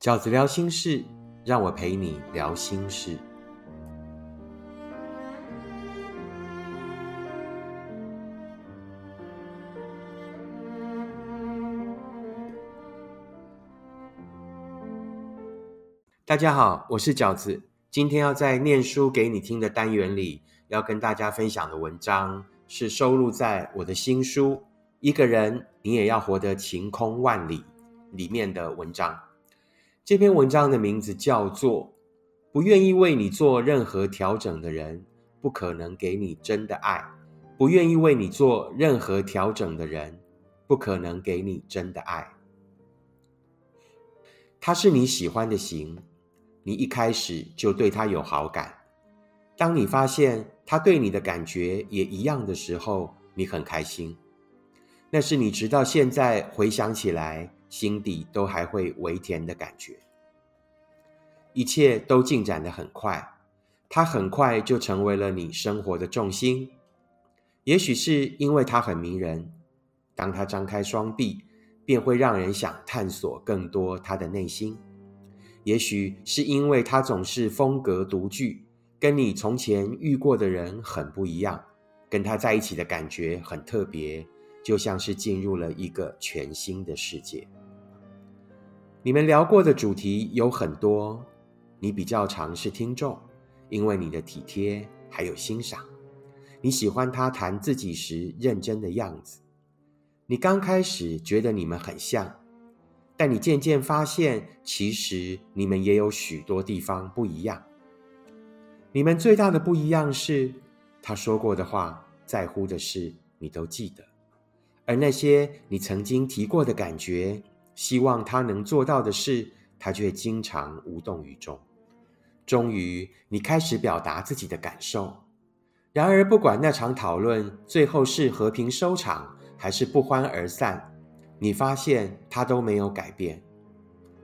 饺子聊心事，让我陪你聊心事。大家好，我是饺子。今天要在念书给你听的单元里，要跟大家分享的文章是收录在我的新书《一个人你也要活得晴空万里》里面的文章。这篇文章的名字叫做《不愿意为你做任何调整的人，不可能给你真的爱》。不愿意为你做任何调整的人，不可能给你真的爱。他是你喜欢的型。你一开始就对他有好感，当你发现他对你的感觉也一样的时候，你很开心。那是你直到现在回想起来，心底都还会微甜的感觉。一切都进展的很快，他很快就成为了你生活的重心。也许是因为他很迷人，当他张开双臂，便会让人想探索更多他的内心。也许是因为他总是风格独具，跟你从前遇过的人很不一样，跟他在一起的感觉很特别，就像是进入了一个全新的世界。你们聊过的主题有很多，你比较常是听众，因为你的体贴还有欣赏，你喜欢他谈自己时认真的样子。你刚开始觉得你们很像。但你渐渐发现，其实你们也有许多地方不一样。你们最大的不一样是，他说过的话，在乎的事，你都记得；而那些你曾经提过的感觉，希望他能做到的事，他却经常无动于衷。终于，你开始表达自己的感受。然而，不管那场讨论最后是和平收场，还是不欢而散。你发现他都没有改变，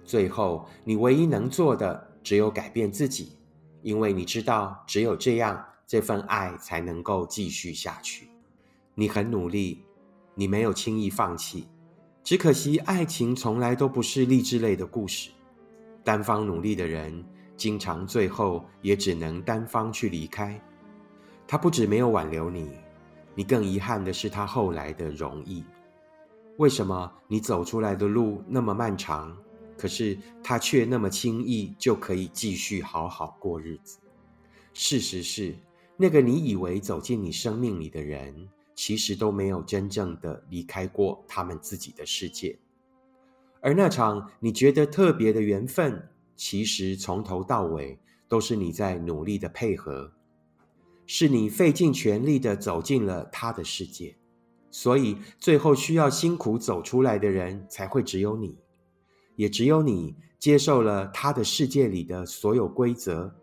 最后你唯一能做的只有改变自己，因为你知道只有这样，这份爱才能够继续下去。你很努力，你没有轻易放弃，只可惜爱情从来都不是励志类的故事。单方努力的人，经常最后也只能单方去离开。他不止没有挽留你，你更遗憾的是他后来的容易。为什么你走出来的路那么漫长，可是他却那么轻易就可以继续好好过日子？事实是，那个你以为走进你生命里的人，其实都没有真正的离开过他们自己的世界。而那场你觉得特别的缘分，其实从头到尾都是你在努力的配合，是你费尽全力的走进了他的世界。所以，最后需要辛苦走出来的人，才会只有你，也只有你接受了他的世界里的所有规则。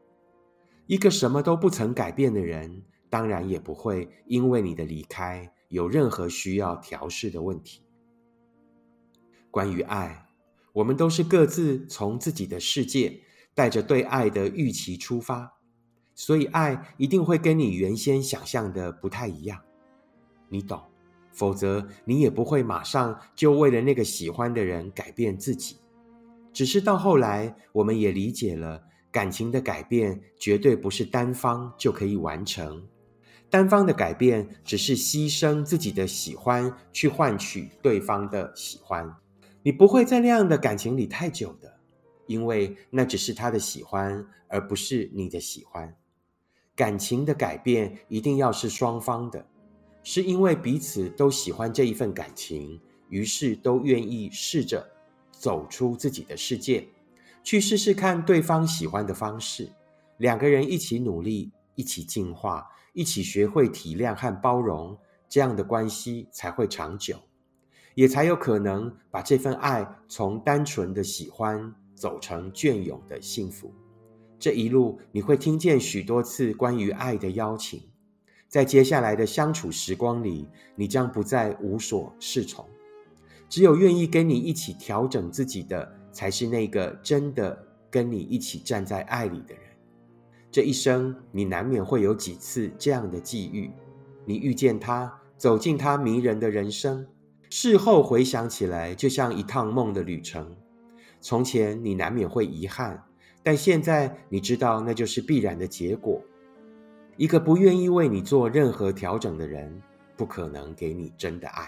一个什么都不曾改变的人，当然也不会因为你的离开有任何需要调试的问题。关于爱，我们都是各自从自己的世界，带着对爱的预期出发，所以爱一定会跟你原先想象的不太一样，你懂。否则，你也不会马上就为了那个喜欢的人改变自己。只是到后来，我们也理解了，感情的改变绝对不是单方就可以完成。单方的改变只是牺牲自己的喜欢去换取对方的喜欢。你不会在那样的感情里太久的，因为那只是他的喜欢，而不是你的喜欢。感情的改变一定要是双方的。是因为彼此都喜欢这一份感情，于是都愿意试着走出自己的世界，去试试看对方喜欢的方式。两个人一起努力，一起进化，一起学会体谅和包容，这样的关系才会长久，也才有可能把这份爱从单纯的喜欢走成隽永的幸福。这一路你会听见许多次关于爱的邀请。在接下来的相处时光里，你将不再无所适从。只有愿意跟你一起调整自己的，才是那个真的跟你一起站在爱里的人。这一生，你难免会有几次这样的际遇：你遇见他，走进他迷人的人生，事后回想起来，就像一趟梦的旅程。从前你难免会遗憾，但现在你知道那就是必然的结果。一个不愿意为你做任何调整的人，不可能给你真的爱。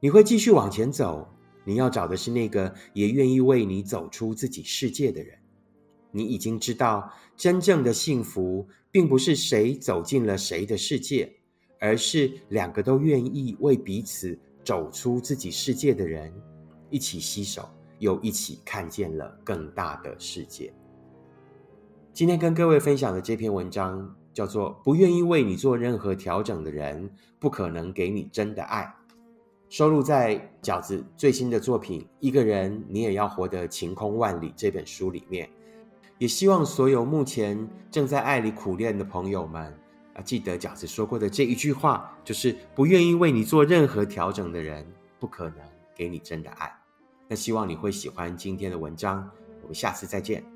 你会继续往前走，你要找的是那个也愿意为你走出自己世界的人。你已经知道，真正的幸福并不是谁走进了谁的世界，而是两个都愿意为彼此走出自己世界的人一起携手，又一起看见了更大的世界。今天跟各位分享的这篇文章叫做《不愿意为你做任何调整的人，不可能给你真的爱》，收录在饺子最新的作品《一个人你也要活得晴空万里》这本书里面。也希望所有目前正在爱里苦练的朋友们啊，记得饺子说过的这一句话，就是不愿意为你做任何调整的人，不可能给你真的爱。那希望你会喜欢今天的文章，我们下次再见。